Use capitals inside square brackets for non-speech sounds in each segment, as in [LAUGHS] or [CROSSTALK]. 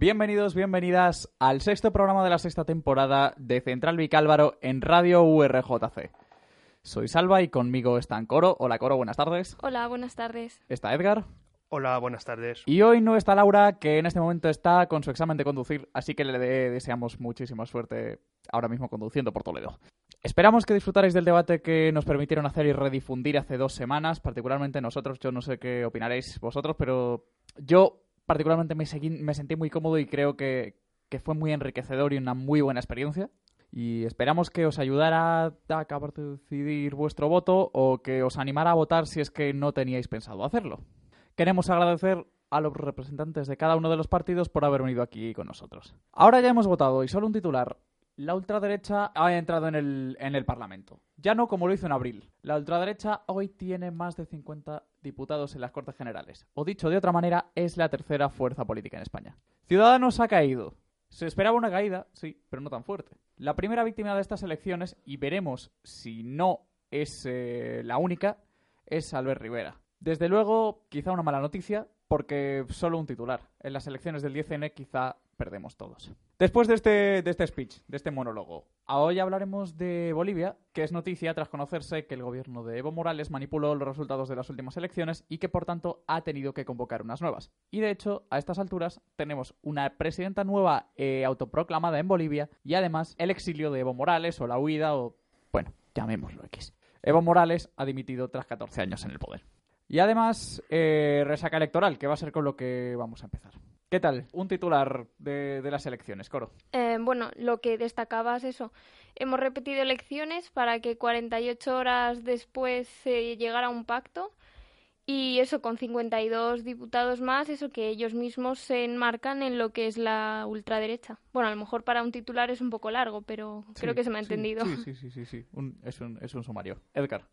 Bienvenidos, bienvenidas al sexto programa de la sexta temporada de Central Vicálvaro en Radio URJC. Soy Salva y conmigo están Coro. Hola Coro, buenas tardes. Hola, buenas tardes. Está Edgar. Hola, buenas tardes. Y hoy no está Laura, que en este momento está con su examen de conducir, así que le deseamos muchísima suerte ahora mismo conduciendo por Toledo. Esperamos que disfrutaréis del debate que nos permitieron hacer y redifundir hace dos semanas, particularmente nosotros. Yo no sé qué opinaréis vosotros, pero yo particularmente me, me sentí muy cómodo y creo que, que fue muy enriquecedor y una muy buena experiencia y esperamos que os ayudara a acabar de decidir vuestro voto o que os animara a votar si es que no teníais pensado hacerlo. Queremos agradecer a los representantes de cada uno de los partidos por haber venido aquí con nosotros. Ahora ya hemos votado y solo un titular. La ultraderecha ha entrado en el, en el Parlamento. Ya no como lo hizo en abril. La ultraderecha hoy tiene más de 50 diputados en las Cortes Generales. O dicho de otra manera, es la tercera fuerza política en España. Ciudadanos ha caído. Se esperaba una caída, sí, pero no tan fuerte. La primera víctima de estas elecciones, y veremos si no es eh, la única, es Albert Rivera. Desde luego, quizá una mala noticia, porque solo un titular. En las elecciones del 10N quizá perdemos todos. Después de este, de este speech, de este monólogo, hoy hablaremos de Bolivia, que es noticia tras conocerse que el gobierno de Evo Morales manipuló los resultados de las últimas elecciones y que por tanto ha tenido que convocar unas nuevas. Y de hecho, a estas alturas tenemos una presidenta nueva eh, autoproclamada en Bolivia y además el exilio de Evo Morales o la huida o... bueno, llamémoslo X. Evo Morales ha dimitido tras 14 años en el poder. Y además, eh, resaca electoral, que va a ser con lo que vamos a empezar. ¿Qué tal? Un titular de, las elecciones, Coro. Eh, bueno, lo que destacaba es eso. Hemos repetido elecciones para que 48 horas después se llegara a un pacto. Y eso, con 52 diputados más, eso que ellos mismos se enmarcan en lo que es la ultraderecha. Bueno, a lo mejor para un titular es un poco largo, pero creo que se me ha entendido. Sí, sí, sí, sí, es, un, es un sumario. Edgar.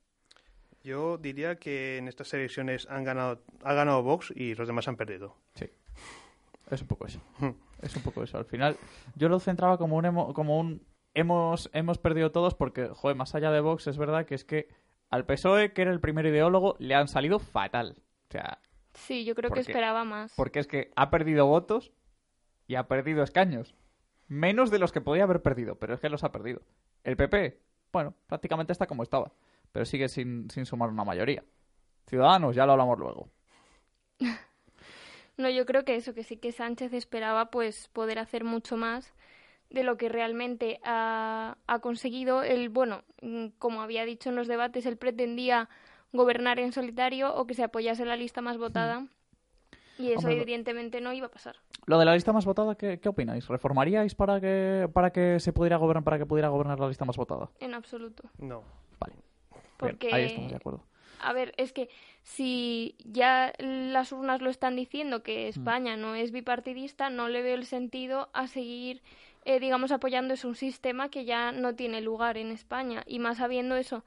Yo diría que en estas elecciones han ganado, ha ganado Vox y los demás han perdido. Sí. Es un poco eso. Hmm. es un poco eso. Al final, yo lo centraba como un, como un hemos, hemos perdido todos porque, joder, más allá de Vox, es verdad que es que al PSOE, que era el primer ideólogo, le han salido fatal. O sea. Sí, yo creo que esperaba más. Porque es que ha perdido votos y ha perdido escaños. Menos de los que podía haber perdido, pero es que los ha perdido. El PP, bueno, prácticamente está como estaba pero sigue sin, sin sumar una mayoría. Ciudadanos, ya lo hablamos luego. [LAUGHS] no, yo creo que eso, que sí que Sánchez esperaba pues poder hacer mucho más de lo que realmente ha, ha conseguido. El, bueno, mm, como había dicho en los debates, él pretendía gobernar en solitario o que se apoyase en la lista más votada. Y eso evidentemente no iba a pasar. Lo de la lista más votada, ¿qué, ¿qué, opináis? ¿Reformaríais para que para que se pudiera gobernar para que pudiera gobernar la lista más votada? En absoluto. No. Vale. Porque, ahí estamos de acuerdo. A ver, es que si ya las urnas lo están diciendo que mm. España no es bipartidista, no le veo el sentido a seguir, eh, digamos, apoyando es un sistema que ya no tiene lugar en España. Y más habiendo eso,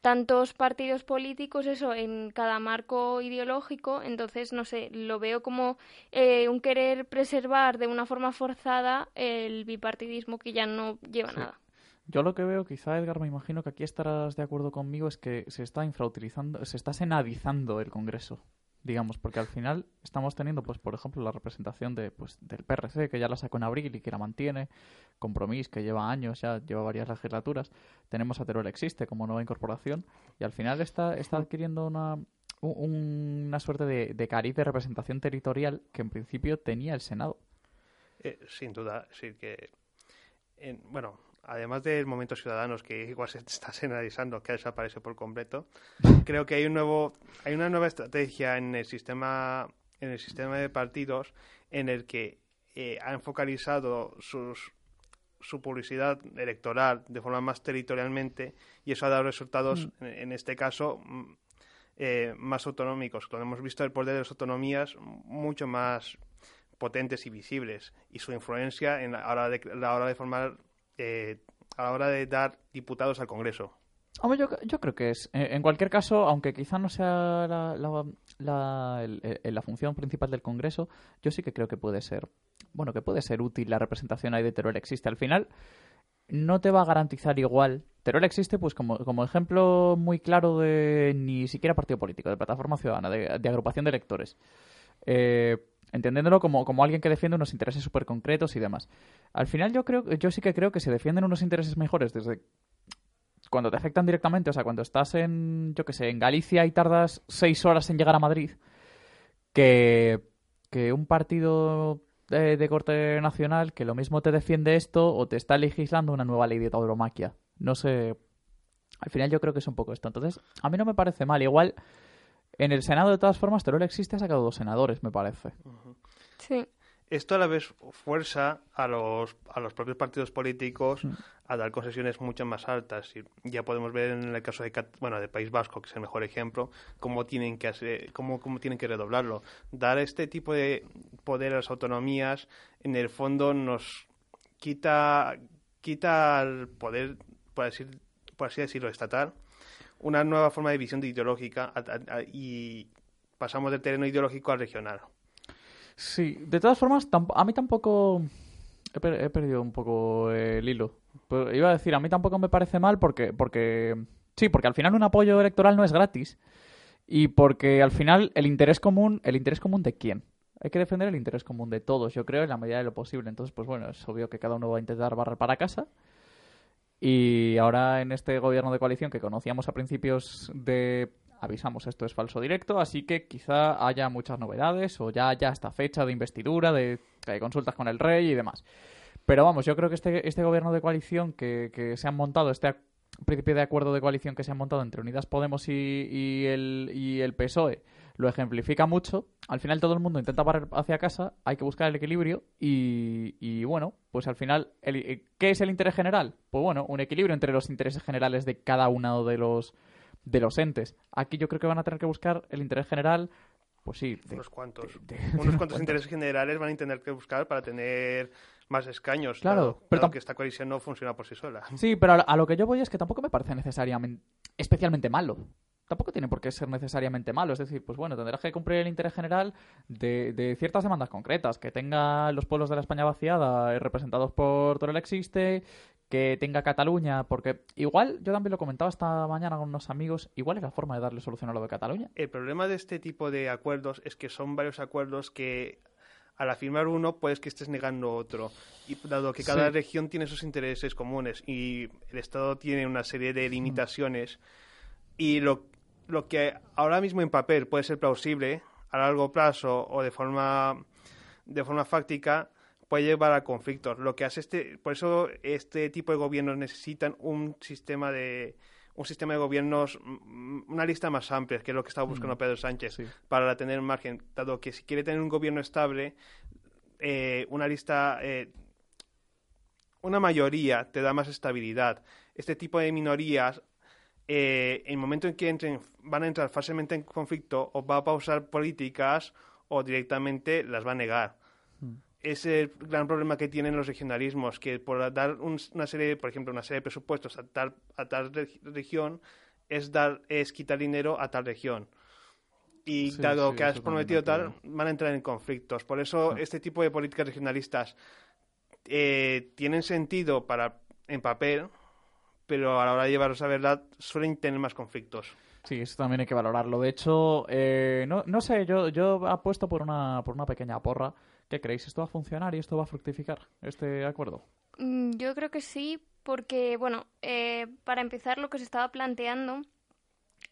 tantos partidos políticos, eso, en cada marco ideológico, entonces, no sé, lo veo como eh, un querer preservar de una forma forzada el bipartidismo que ya no lleva nada. Yo lo que veo, quizá Edgar, me imagino que aquí estarás de acuerdo conmigo, es que se está infrautilizando, se está senadizando el Congreso, digamos, porque al final estamos teniendo, pues, por ejemplo, la representación de, pues, del PRC, que ya la sacó en abril y que la mantiene, Compromís, que lleva años, ya lleva varias legislaturas, tenemos a Teruel Existe como nueva incorporación, y al final está, está adquiriendo una, una suerte de, de cariz de representación territorial que en principio tenía el Senado. Eh, sin duda, sí que, en, bueno, además del momento ciudadanos que igual se [LAUGHS] está analizando que desaparece por completo, [LAUGHS] creo que hay un nuevo hay una nueva estrategia en el sistema en el sistema de partidos en el que eh, han focalizado sus, su publicidad electoral de forma más territorialmente y eso ha dado resultados mm. en, este caso mm, eh, más autonómicos. Cuando hemos visto el poder de las autonomías mucho más potentes y visibles y su influencia en la hora de, la hora de formar eh, a la hora de dar diputados al Congreso. yo, yo, creo que es. En cualquier caso, aunque quizá no sea la, la, la, función principal del Congreso, yo sí que creo que puede ser, bueno, que puede ser útil la representación ahí de Teruel existe. Al final, no te va a garantizar igual. Teruel existe, pues, como, como ejemplo muy claro de ni siquiera partido político, de plataforma ciudadana, de, agrupación de electores. Eh, entendiéndolo como, como alguien que defiende unos intereses súper concretos y demás. Al final yo creo, yo sí que creo que se defienden unos intereses mejores desde cuando te afectan directamente, o sea, cuando estás en, yo qué sé, en Galicia y tardas seis horas en llegar a Madrid, que, que un partido de, corte nacional que lo mismo te defiende esto o te está legislando una nueva ley de tauromaquia. No sé. Al final yo creo que es un poco esto. Entonces, a mí no me parece mal. Igual, en el Senado, de todas formas, Teruel existe, ha sacado dos senadores, me parece. Sí. Esto a la vez fuerza a los, a los propios partidos políticos mm. a dar concesiones mucho más altas. Y ya podemos ver en el caso de, bueno, de País Vasco, que es el mejor ejemplo, cómo tienen que hacer, cómo, cómo tienen que redoblarlo. Dar este tipo de poder a las autonomías, en el fondo, nos quita, quita el poder, por así, por así decirlo, estatal, una nueva forma de visión ideológica y pasamos del terreno ideológico al regional. Sí, de todas formas, a mí tampoco... He, perdido un poco el hilo. Iba a decir, a mí tampoco me parece mal porque, porque... Sí, porque al final un apoyo electoral no es gratis. Y porque al final el interés común... ¿El interés común de quién? Hay que defender el interés común de todos, yo creo, en la medida de lo posible. Entonces, pues bueno, es obvio que cada uno va a intentar barrer para casa. Y ahora en este gobierno de coalición que conocíamos a principios de avisamos esto es falso directo, así que quizá haya muchas novedades o ya haya esta fecha de investidura, de, consultas con el rey y demás. Pero vamos, yo creo que este, este gobierno de coalición que, que se han montado, este principio de acuerdo de coalición que se han montado entre Unidas Podemos y, el, y el PSOE, lo ejemplifica mucho. Al final todo el mundo intenta parar hacia casa, hay que buscar el equilibrio y, y, bueno, pues al final, ¿qué es el interés general? Pues bueno, un equilibrio entre los intereses generales de cada uno de los de los entes. Aquí yo creo que van a tener que buscar el interés general, pues sí. unos cuantos. unos [LAUGHS] cuantos intereses generales van a tener que buscar para tener más escaños. Claro, pero que esta coalición no funciona por sí sola. Sí, pero a lo que yo voy es que tampoco me parece necesariamente especialmente malo tampoco tiene por qué ser necesariamente malo. Es decir, pues bueno, tendrás que cumplir el interés general de, de ciertas demandas concretas, que tenga los pueblos de la España vaciada eh, representados por Torel Existe, que tenga Cataluña, porque igual, yo también lo comentaba esta mañana con unos amigos, igual es la forma de darle solución a lo de Cataluña. El problema de este tipo de acuerdos es que son varios acuerdos que al afirmar uno puedes que estés negando otro. Y dado que cada región tiene sus intereses comunes y el Estado tiene una serie de limitaciones y lo, lo que ahora mismo en papel puede ser plausible a largo plazo o de forma de forma fáctica puede llevar a conflictos. Lo que hace este, por eso este tipo de gobiernos necesitan un sistema de un sistema de gobiernos, una lista más amplia, que es lo que estaba buscando mm. Pedro Sánchez, para tener margen, dado que si quiere tener un gobierno estable, eh, una lista, eh, una mayoría te da más estabilidad. Este tipo de minorías, eh, en el momento en que entren, van a entrar fácilmente en conflicto, o va a pausar políticas o directamente las va a negar es el gran problema que tienen los regionalismos, que por dar una serie, por ejemplo, una serie de presupuestos a tal, a tal región, es, dar, es quitar dinero a tal región. Y dado que has prometido tal, van a entrar en conflictos. Por eso este tipo de políticas regionalistas eh, tienen sentido para en papel, pero a la hora de llevarlos a verdad suelen tener más conflictos. Sí, eso también hay que valorarlo. De hecho, eh, no, no sé, yo, yo apuesto por una, por una pequeña porra ¿Qué creéis? ¿Esto va a funcionar y esto va a fructificar, este acuerdo? Mm, yo creo que sí, porque, bueno, eh, para empezar, lo que se estaba planteando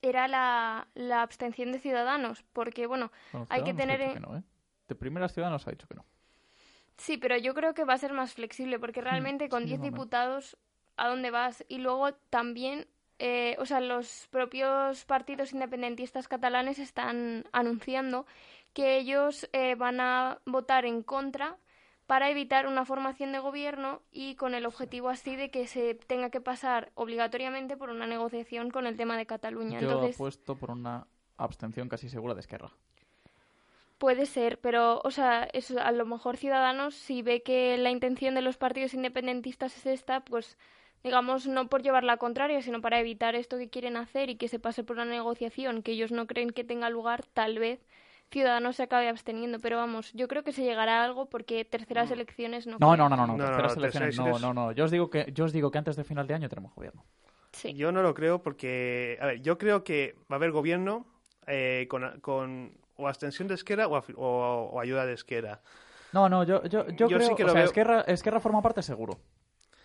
era la, abstención de ciudadanos, porque, bueno, hay que tener... En... ¿eh? De primeras ciudadanos ha dicho que no. Sí, pero yo creo que va a ser más flexible, porque hmm, realmente con 10 diputados, ¿a dónde vas? Y luego también eh, o sea, los propios partidos independentistas catalanes están anunciando que ellos eh, van a votar en contra para evitar una formación de gobierno y con el objetivo así de que se tenga que pasar obligatoriamente por una negociación con el tema de Cataluña. Yo he puesto por una abstención casi segura de Esquerra. Puede ser, pero, o sea, eso, a lo mejor Ciudadanos, si ve que la intención de los partidos independentistas es esta, pues, digamos, no por llevar la contraria, sino para evitar esto que quieren hacer y que se pase por una negociación que ellos no creen que tenga lugar, tal vez Ciudadanos se acabe absteniendo, pero vamos, yo creo que se llegará a algo porque terceras elecciones no. No, no, no, no, no, terceras elecciones no, no, no. Yo os digo que yo os digo que antes de final de año tenemos gobierno. Sí. Yo no lo creo porque, a ver, yo creo que va a haber gobierno eh, con, con o abstención de Esquerra o, o- o ayuda de Esquerra. No, no, yo, yo, yo, Yo creo sí que o sea, veo- Esquerra, Esquerra forma parte seguro.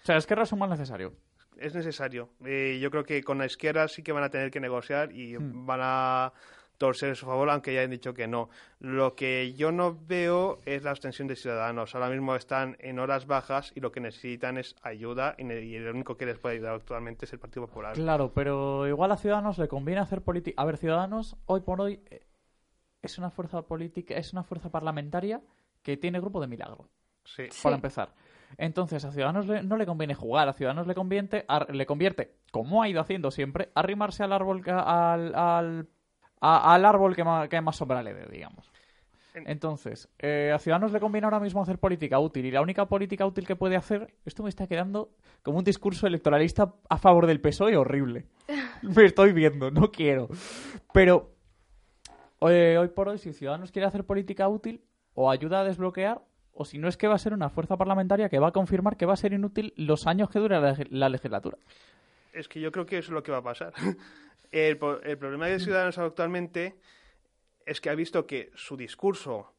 O sea, Esquerra es un mal necesario. Es necesario. Eh, yo creo que con la Esquerra sí que van a tener que negociar y Hmm. van a torcer a su favor, aunque ya han dicho que no. Lo que yo no veo es la abstención de Ciudadanos. Ahora mismo están en horas bajas y lo que necesitan es ayuda y, ne- y el único que les puede ayudar actualmente es el Partido Popular. Claro, pero igual a Ciudadanos le conviene hacer política. A ver, Ciudadanos hoy por hoy eh, es una fuerza política, es una fuerza parlamentaria que tiene grupo de milagro, Sí. Sí. para empezar. Entonces, a Ciudadanos le- no le conviene jugar, a Ciudadanos le convierte, le convierte, como ha ido haciendo siempre, arrimarse al árbol que, al, al, a- al árbol que, que más sombra le dé, digamos. En- Entonces, eh, a Ciudadanos le conviene ahora mismo hacer política útil y la única política útil que puede hacer, esto me está quedando como un discurso electoralista a favor del PSOE horrible. [LAUGHS] me estoy viendo, no quiero. Pero eh, hoy por hoy, si Ciudadanos quiere hacer política útil, o ayuda a desbloquear, o si no es que va a ser una fuerza parlamentaria que va a confirmar que va a ser inútil los años que dure la, la legislatura. Es que yo creo que eso es lo que va a pasar. [LAUGHS] El, el problema de Ciudadanos actualmente es que ha visto que su discurso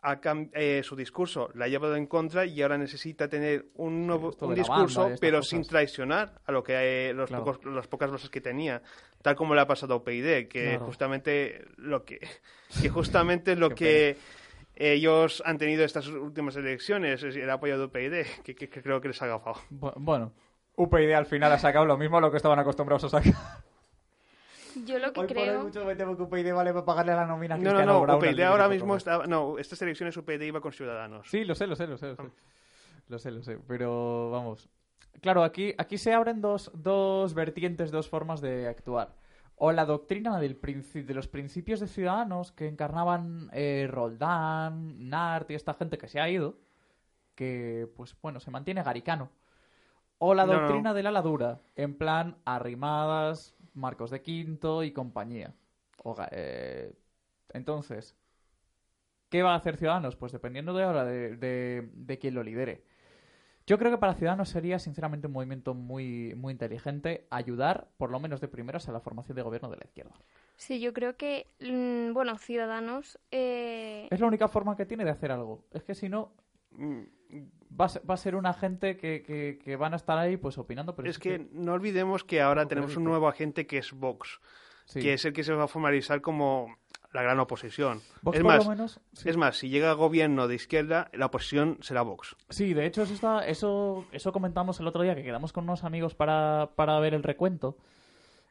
ha eh, su discurso la ha llevado en contra y ahora necesita tener un nuevo un discurso, banda pero cosas. sin traicionar a lo que eh, los Claro. pocos- las pocas voces que tenía, tal como le ha pasado a UPyD, que Claro. justamente lo que [LAUGHS] que justamente lo que ellos han tenido estas últimas elecciones es el apoyo de UPyD, que, que- que creo que les ha agafado. Bu- Bueno, UPyD al final ha sacado lo mismo a lo que estaban acostumbrados a sacar. Yo lo que Hoy por hoy creo... mucho me temo que UPyD vale para pagarle la nómina No, no, no, Brown UPyD ahora mismo está... No, estas elecciones UPyD iba con Ciudadanos. Sí, lo sé, lo sé, lo sé. Lo sé, lo sé, lo sé, pero vamos. Claro, aquí, aquí se abren dos, dos vertientes, dos formas de actuar. O la doctrina del de los principios de ciudadanos que encarnaban eh, Roldán, Nart y esta gente que se ha ido, que, pues bueno, se mantiene garicano. O la No, no. doctrina de la ladura, en plan arrimadas, Marcos de Quinto y compañía. Oga- eh, entonces, ¿Qué va a hacer Ciudadanos? Pues dependiendo de ahora de, de, de quién lo lidere. Yo creo que para Ciudadanos sería sinceramente un movimiento muy, muy inteligente ayudar, por lo menos de primeras, a la formación de gobierno de la izquierda. Sí, yo creo que, mm, bueno, Ciudadanos... eh, Es la única forma que tiene de hacer algo. Es que si no, Mm, va a ser, va a ser una gente que, que, que van a estar ahí pues opinando. Pero Es que no olvidemos que ahora No, tenemos un nuevo agente que es Vox, sí. que es el que se va a formalizar como la gran oposición. Vox, es más, lo menos, sí. es más, si llega gobierno de izquierda, la oposición será Vox. Sí, de hecho eso está, eso, eso comentamos el otro día que quedamos con unos amigos para, para ver el recuento.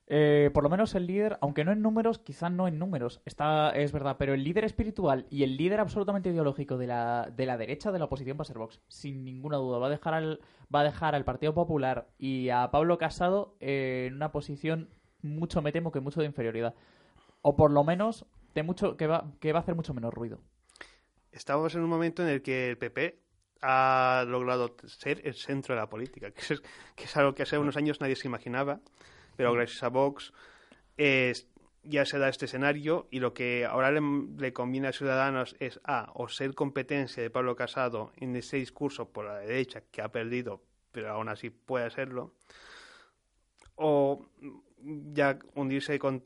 Eh, por lo menos el líder, aunque no en números, quizá no en números, está, es verdad, pero el líder espiritual y el líder absolutamente ideológico de la, de la derecha de la oposición va a ser Vox, sin ninguna duda. Va a dejar al, va a dejar al Partido Popular y a Pablo Casado eh, en una posición mucho, me temo que mucho de inferioridad. O por lo menos de mucho, que va, que va a hacer mucho menos ruido. Estamos en un momento en el que el PP ha logrado ser el centro de la política, que es, que es algo que hace unos años nadie se imaginaba, pero gracias a Vox es- ya se da este escenario y lo que ahora le, le conviene a Ciudadanos es A, o ser competencia de Pablo Casado en ese discurso por la derecha que ha perdido, pero aún así puede hacerlo, o ya hundirse con,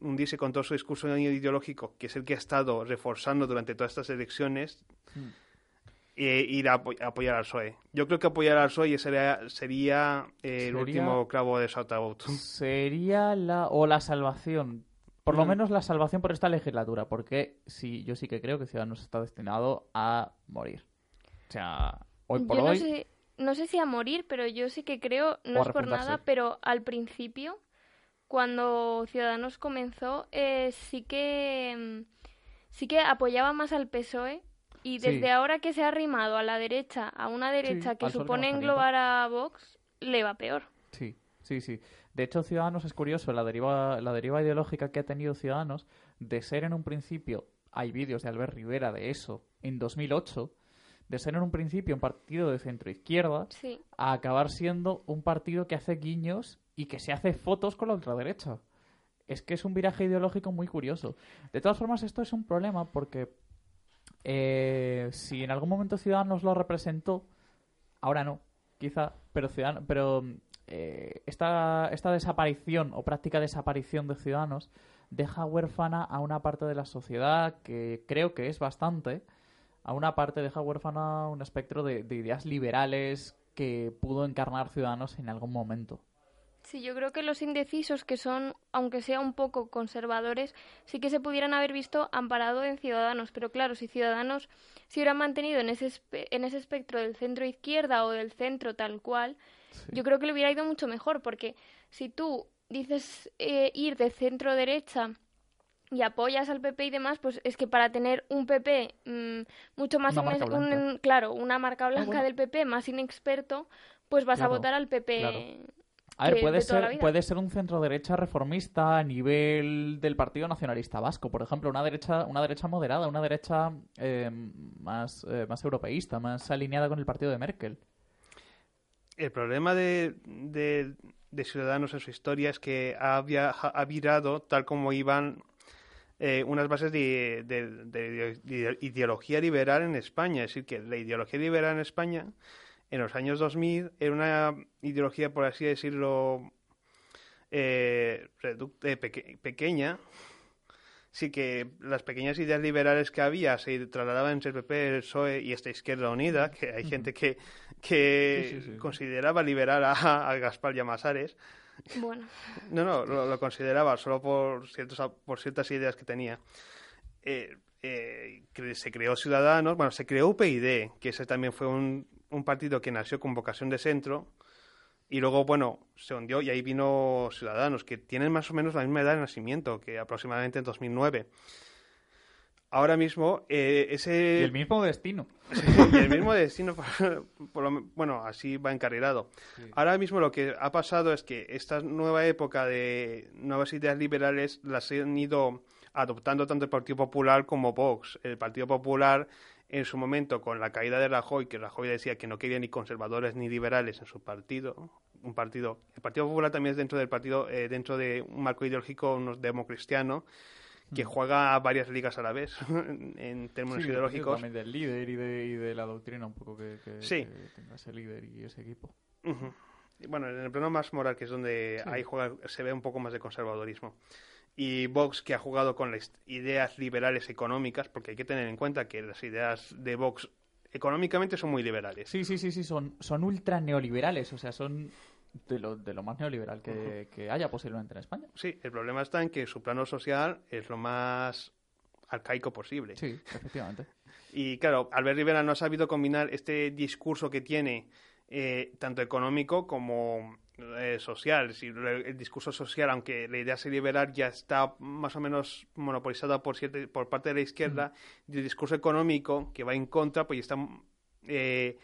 hundirse con todo su discurso ideológico, que es el que ha estado reforzando durante todas estas elecciones, Mm. e ir a apo- apoyar al PSOE. Yo creo que apoyar al PSOE sería, sería eh, el Sería- último clavo de su ataúd. Sería la o la salvación. Por lo Mm. menos la salvación por esta legislatura, porque sí, yo sí que creo que Ciudadanos está destinado a morir. O sea, hoy por yo no hoy sé, no sé si a morir, pero yo sí que creo, no es por nada, pero al principio, cuando Ciudadanos comenzó, eh, sí que mm, sí que apoyaba más al PSOE y Sí. desde ahora que se ha arrimado a la derecha, a una derecha que supone englobar a Vox, le va peor. Sí, sí, sí. De hecho, Ciudadanos es curioso, la deriva, la deriva ideológica que ha tenido Ciudadanos de ser en un principio, hay vídeos de Albert Rivera de eso, en 2008, de ser en un principio un partido de centro izquierda, Sí. a acabar siendo un partido que hace guiños y que se hace fotos con la ultraderecha. Es que es un viraje ideológico muy curioso. De todas formas, esto es un problema porque eh, si en algún momento Ciudadanos lo representó, ahora no, quizá, pero, Ciudadan- pero eh, esta, esta desaparición o práctica desaparición de Ciudadanos deja huérfana a una parte de la sociedad que creo que es bastante, a una parte deja huérfana un espectro de ideas liberales que pudo encarnar Ciudadanos en algún momento. Sí, yo creo que los indecisos, que son, aunque sea un poco conservadores, sí que se pudieran haber visto amparado en Ciudadanos. Pero claro, si Ciudadanos se hubieran mantenido en ese, en ese espectro del centro izquierda o del centro tal cual, yo creo que le hubiera ido mucho mejor. Porque si tú dices eh, ir de centro derecha y apoyas al PP y demás, pues es que para tener un PP mm, mucho más claro, una marca ah, blanca del PP más inexperto, pues vas a votar al PP. A ver, puede ser, puede ser un centro derecha reformista a nivel del Partido Nacionalista Vasco, por ejemplo, una derecha, una derecha moderada, una derecha eh, más, eh, más europeísta, más alineada con el partido de Merkel. El problema de, de, Ciudadanos en su historia es que ha, ha virado tal como iban eh, unas bases de, de, ideología liberal en España. Es decir, que la ideología liberal en España en los años 2000 era una ideología, por así decirlo, eh, eh pequeña. Sí que las pequeñas ideas liberales que había se trasladaban entre el PP, el PSOE y esta Izquierda Unida, que hay gente que, que consideraba liberal a, a Gaspar Llamazares. Bueno. No, no, lo, consideraba solo por, ciertos, por ciertas ideas que tenía. Eh, eh, se creó Ciudadanos, bueno, se creó UPyD, que ese también fue un, un partido que nació con vocación de centro y luego, bueno, se hundió y ahí vino Ciudadanos, que tienen más o menos la misma edad de nacimiento, que aproximadamente en 2009. Ahora mismo, eh, ese... Y el mismo destino. [LAUGHS] y el mismo destino, [LAUGHS] bueno, así va encarrilado. Ahora mismo lo que ha pasado es que esta nueva época de nuevas ideas liberales las han ido adoptando tanto el Partido Popular como Vox. El Partido Popular en su momento con la caída de Rajoy, que Rajoy decía que no quería ni conservadores ni liberales en su partido, un partido, el Partido Popular también es dentro del partido, eh, dentro de un marco ideológico unos democristiano, que mm. juega varias ligas a la vez [LAUGHS] en términos ideológicos. También del líder y de, y de, la doctrina un poco que, tenga ese líder y ese equipo. Bueno, en el plano más moral, que es donde ahí juega, se ve un poco más de conservadorismo y Vox que ha jugado con las ideas liberales económicas, porque hay que tener en cuenta que las ideas de Vox económicamente son muy liberales. Sí, sí, sí, sí, son, son ultra neoliberales, o sea, son de lo, de lo más neoliberal que, que haya posiblemente en España. Sí, el problema está en que su plano social es lo más arcaico posible. Sí, efectivamente. [LAUGHS] y claro, Albert Rivera no ha sabido combinar este discurso que tiene, eh, tanto económico como eh, social. Si el discurso social, aunque la idea de liberal ya está más o menos monopolizada por, por parte de la izquierda, y el discurso económico que va en contra, pues está eh,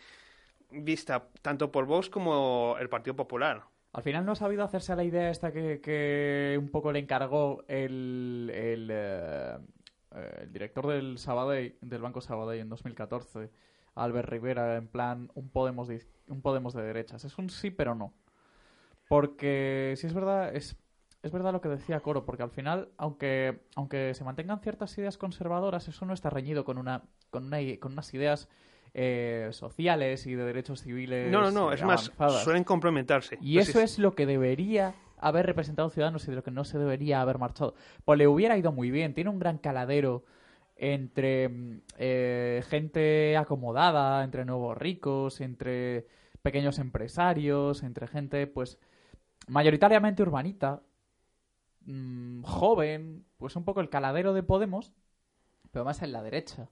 vista tanto por Vox como el Partido Popular. Al final no ha sabido hacerse a la idea esta que, un poco le encargó el, el, eh, el director del Sabadell, del Banco Sabadell en 2014, Albert Rivera, en plan un Podemos de, un Podemos de derechas. Es un sí pero no. Porque si es verdad, es, es verdad lo que decía Coro, porque al final, aunque, aunque se mantengan ciertas ideas conservadoras, eso no está reñido con una, con una con unas ideas eh, sociales y de derechos civiles. No, no, no, es más, suelen complementarse. Y eso es... lo que debería haber representado Ciudadanos y de lo que no se debería haber marchado. Pues le hubiera ido muy bien, tiene un gran caladero entre eh, gente acomodada, entre nuevos ricos, entre pequeños empresarios, entre gente, pues mayoritariamente urbanita, mm, joven, pues un poco el caladero de Podemos, pero más en la derecha,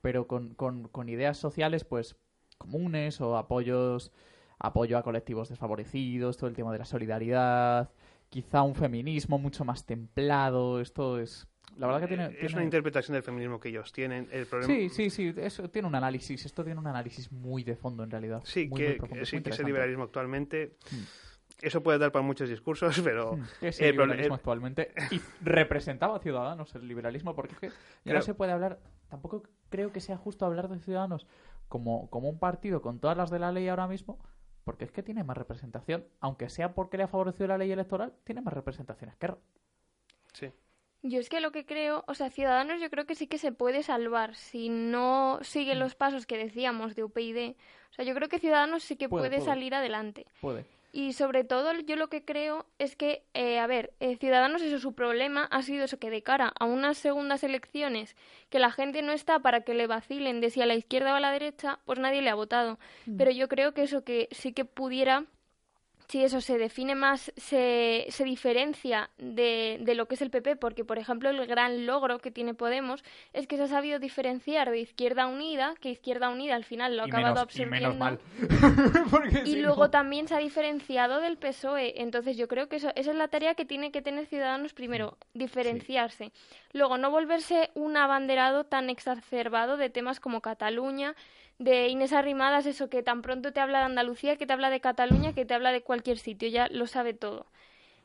pero con, con, ideas sociales pues comunes o apoyos, apoyo a colectivos desfavorecidos, todo el tema de la solidaridad, quizá un feminismo mucho más templado, esto es... La verdad que tiene, Es una interpretación del feminismo que ellos tienen. El problema... Sí, sí, sí. Eso tiene un análisis. Esto tiene un análisis muy de fondo, en realidad. Sí, que, sí, que ese liberalismo actualmente... Mm eso puede dar para muchos discursos, [LAUGHS] pero... Hmm. Es el, liberalismo actualmente. Y representaba a Ciudadanos el liberalismo, porque es que ya no se puede hablar... Tampoco creo que sea justo hablar de Ciudadanos como, como un partido con todas las de la ley ahora mismo, porque es que tiene más representación, aunque sea porque le ha favorecido la ley electoral, tiene más representación que Sí. Yo es que lo que creo, o sea, Ciudadanos yo creo que sí que se puede salvar si no sigue hmm. los pasos que decíamos de UPyD. O sea, yo creo que Ciudadanos sí que puede, salir adelante. Puede. Y sobre todo yo lo que creo es que, eh, a ver, eh, Ciudadanos, eso su problema ha sido eso que de cara a unas segundas elecciones que la gente no está para que le vacilen de si a la izquierda o a la derecha, pues nadie le ha votado. Mm. Pero yo creo que eso que sí que pudiera Sí, eso se define más, se, se diferencia de, de, lo que es el PP, porque, por ejemplo, el gran logro que tiene Podemos es que se ha sabido diferenciar de Izquierda Unida, que Izquierda Unida al final lo ha acabado absorbiendo. [LAUGHS] [LAUGHS] Y, luego también se ha diferenciado del PSOE. Entonces, yo creo que eso, esa es la tarea que tiene que tener Ciudadanos primero, mm, diferenciarse. Luego, no volverse un abanderado tan exacerbado de temas como Cataluña de Inés Arrimadas, eso que tan pronto te habla de Andalucía, que te habla de Cataluña, que te habla de cualquier sitio, ya lo sabe todo.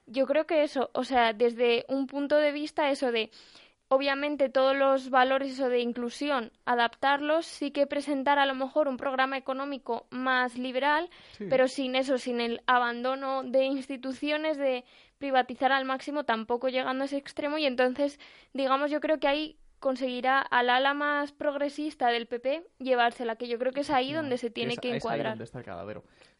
Yo creo que eso, o sea, desde un punto de vista, eso de, obviamente, todos los valores, eso de inclusión, adaptarlos, sí que presentar a lo mejor un programa económico más liberal, pero sin eso, sin el abandono de instituciones, de privatizar al máximo, tampoco llegando a ese extremo, y entonces, digamos, yo creo que hay conseguirá al ala más progresista del PP llevársela, que yo creo que es ahí donde se tiene que encuadrar.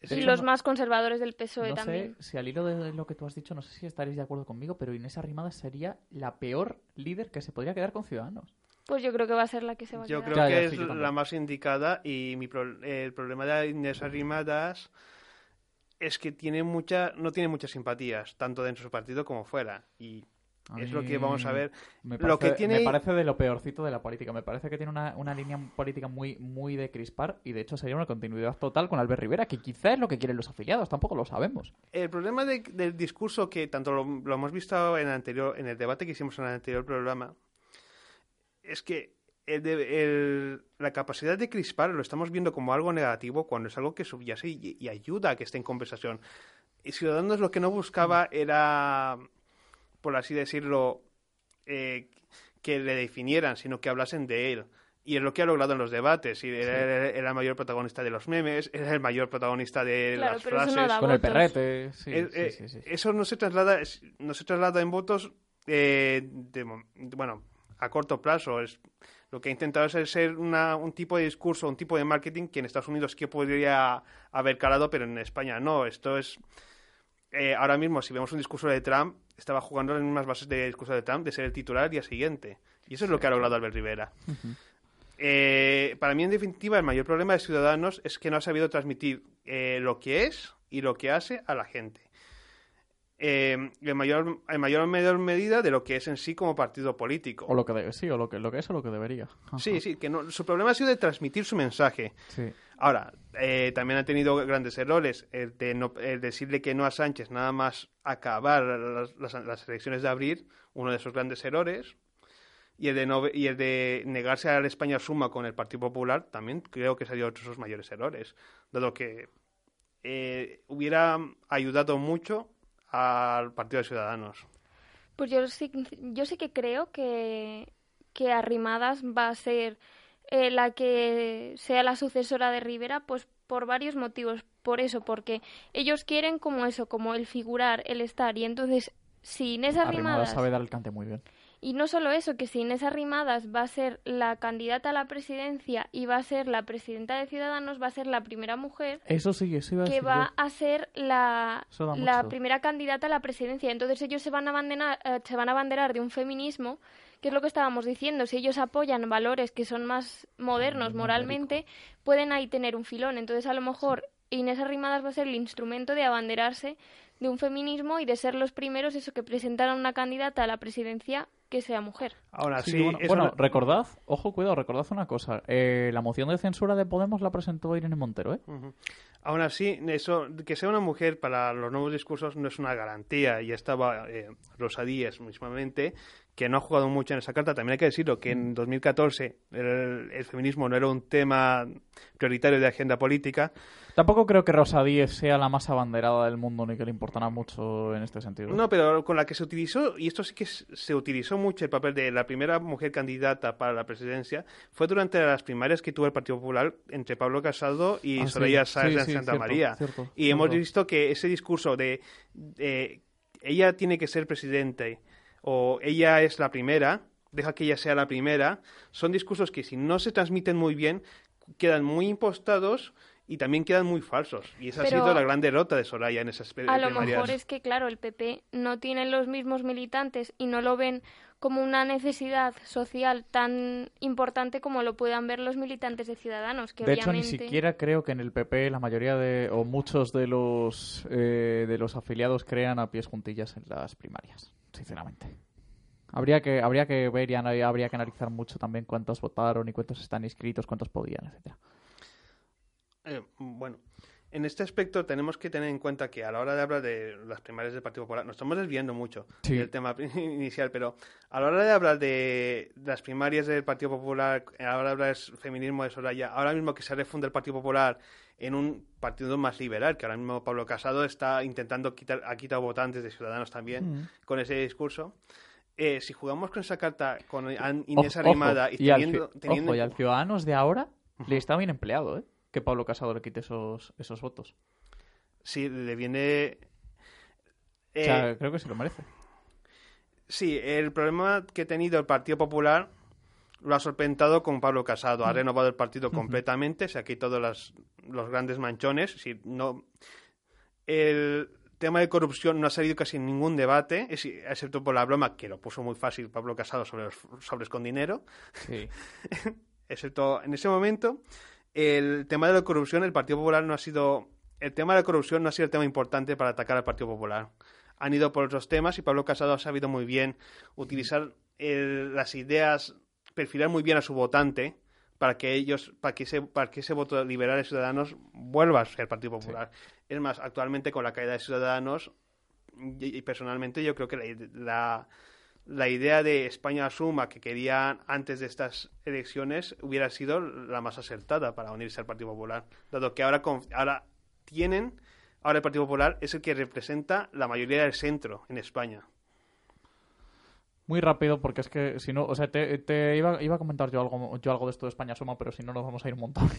y los más conservadores del PSOE no también. Sé, si al hilo de lo que tú has dicho, no sé si estaréis de acuerdo conmigo, pero Inés Arrimadas sería la peor líder que se podría quedar con Ciudadanos. Pues yo creo que va a ser la que se va a quedar. Yo creo que es la más indicada y mi el problema de Inés Arrimadas es que tiene mucha, no tiene muchas simpatías, tanto dentro de su partido como fuera. Y es lo que vamos a ver. Me parece, lo que tiene... me parece de lo peorcito de la política. Me parece que tiene una, una, línea política muy, muy de crispar y de hecho sería una continuidad total con Albert Rivera, que quizá es lo que quieren los afiliados, tampoco lo sabemos. El problema del discurso que tanto lo, hemos visto en el, anterior, en el debate que hicimos en el anterior programa es que el la capacidad de crispar lo estamos viendo como algo negativo cuando es algo que subyace y, y ayuda a que esté en conversación. Y Ciudadanos lo que no buscaba era por así decirlo, eh, que le definieran, sino que hablasen de él. Y es lo que ha logrado en los debates. Y era, el mayor protagonista de los memes, era el mayor protagonista de las frases. Con el perrete. Eh, eso no se traslada, no se traslada en votos, eh, de, bueno, a corto plazo. Es, lo que ha intentado es ser una, un tipo de discurso, un tipo de marketing que en Estados Unidos que podría haber calado, pero en España no. Esto es. Ahora mismo, si vemos un discurso de Trump, estaba jugando las mismas bases de discurso de Trump de ser el titular al día siguiente. Y eso es lo que ha logrado Albert Rivera. Eh, para mí, en definitiva, el mayor problema de Ciudadanos es que no ha sabido transmitir eh, lo que es y lo que hace a la gente. Eh, en mayor, en mayor o menor medida de lo que es en sí como partido político. O lo que sí, o lo que, lo que es o lo que debería. Sí, sí, que no, su problema ha sido de transmitir su mensaje. Sí. Ahora, eh, también ha tenido grandes errores. El de no, decirle que no a Sánchez nada más acabar las, elecciones de abril, uno de esos grandes errores. Y el, de no, y el de negarse a la España suma con el Partido Popular, también creo que sería otro de sus mayores errores. Dado que eh, hubiera ayudado mucho al Partido de Ciudadanos. Pues yo sí, yo sí que creo que, que Arrimadas va a ser eh, la que sea la sucesora de Rivera, pues por varios motivos. Por eso, porque ellos quieren como eso, como el figurar, el estar. Y entonces, si Inés Arrimadas... sabe dar el cante muy bien. Y no solo eso, que si Inés Arrimadas va a ser la candidata a la presidencia y va a ser la presidenta de Ciudadanos, va a ser la primera mujer eso sí, eso iba a que va a ser la, la primera candidata a la presidencia. Entonces ellos se van a abanderar, eh, se van a abanderar de un feminismo que es lo que estábamos diciendo, si ellos apoyan valores que son más modernos moralmente, pueden ahí tener un filón. Entonces, a lo mejor Inés Arrimadas va a ser el instrumento de abanderarse de un feminismo y de ser los primeros eso que presentaran una candidata a la presidencia que sea mujer. Ahora sí, bueno, recordad, ojo, cuidado, recordad una cosa, eh, la moción de censura de Podemos la presentó Irene Montero, ¿eh? Aún así, eso, que sea una mujer para los nuevos discursos no es una garantía. Y estaba eh, Rosa Díez mismamente, que no ha jugado mucho en esa carta. También hay que decirlo que en 2014 el, feminismo no era un tema prioritario de agenda política. Tampoco creo que Rosa Díez sea la más abanderada del mundo ni que le importará mucho en este sentido. No, pero con la que se utilizó, y esto sí que se utilizó mucho el papel de la primera mujer candidata para la presidencia, fue durante las primarias que tuvo el Partido Popular entre Pablo Casado y ah, Soraya Sáenz de Santa María. y hemos visto que ese discurso de, de ella tiene que ser presidente o ella es la primera, deja que ella sea la primera, son discursos que si no se transmiten muy bien quedan muy impostados y también quedan muy falsos. Y esa ha sido la gran derrota de Soraya en esas A lo mejor es que, claro, el PP no tiene los mismos militantes y no lo ven como una necesidad social tan importante como lo puedan ver los militantes de Ciudadanos. Que de hecho, ni siquiera creo que en el PP la mayoría de, o muchos de los, eh, de los afiliados crean a pies juntillas en las primarias, sinceramente. Habría que, habría que ver y habría que analizar mucho también cuántos votaron y cuántos están inscritos, cuántos podían, etcétera. Eh, bueno, en este aspecto tenemos que tener en cuenta que a la hora de hablar de las primarias del Partido Popular, nos estamos desviando mucho del tema [LAUGHS] inicial, pero a la hora de hablar de, las primarias del Partido Popular, a la hora de hablar del feminismo de Soraya, ahora mismo que se refunda el Partido Popular en un partido más liberal, que ahora mismo Pablo Casado está intentando quitar, ha quitado votantes de Ciudadanos también mm. con ese discurso. Eh, si jugamos con esa carta con Inés Arrimada y, teniendo, y al Ciudadanos de ahora le está bien empleado, ¿eh? Que Pablo Casado le quite esos, esos votos. Sí, le viene... o sea, eh, creo que se lo merece. Sí, el problema que ha tenido el Partido Popular lo ha solventado con Pablo Casado. Ha mm. renovado el partido completamente, se ha quitado las, los grandes manchones. Si no, el tema de corrupción no ha salido casi en ningún debate, excepto por la broma que lo puso muy fácil Pablo Casado sobre los sobres con dinero. Sí. [LAUGHS] excepto en ese momento el tema de la corrupción, el Partido Popular no ha sido. El tema de la corrupción no ha sido el tema importante para atacar al Partido Popular. Han ido por otros temas y Pablo Casado ha sabido muy bien utilizar las ideas, perfilar muy bien a su votante para que ellos, para que ese, para que ese voto liberal de Ciudadanos vuelva a ser Partido Popular. Es más, actualmente con la caída de Ciudadanos, y, personalmente yo creo que la la idea de España suma que querían antes de estas elecciones hubiera sido la más acertada para unirse al Partido Popular, dado que ahora, ahora tienen, ahora el Partido Popular es el que representa la mayoría del centro en España. Muy rápido, porque es que si no, o sea, te, iba, iba, a comentar yo algo, yo algo de esto de España Suma, pero si no nos vamos a ir un montón.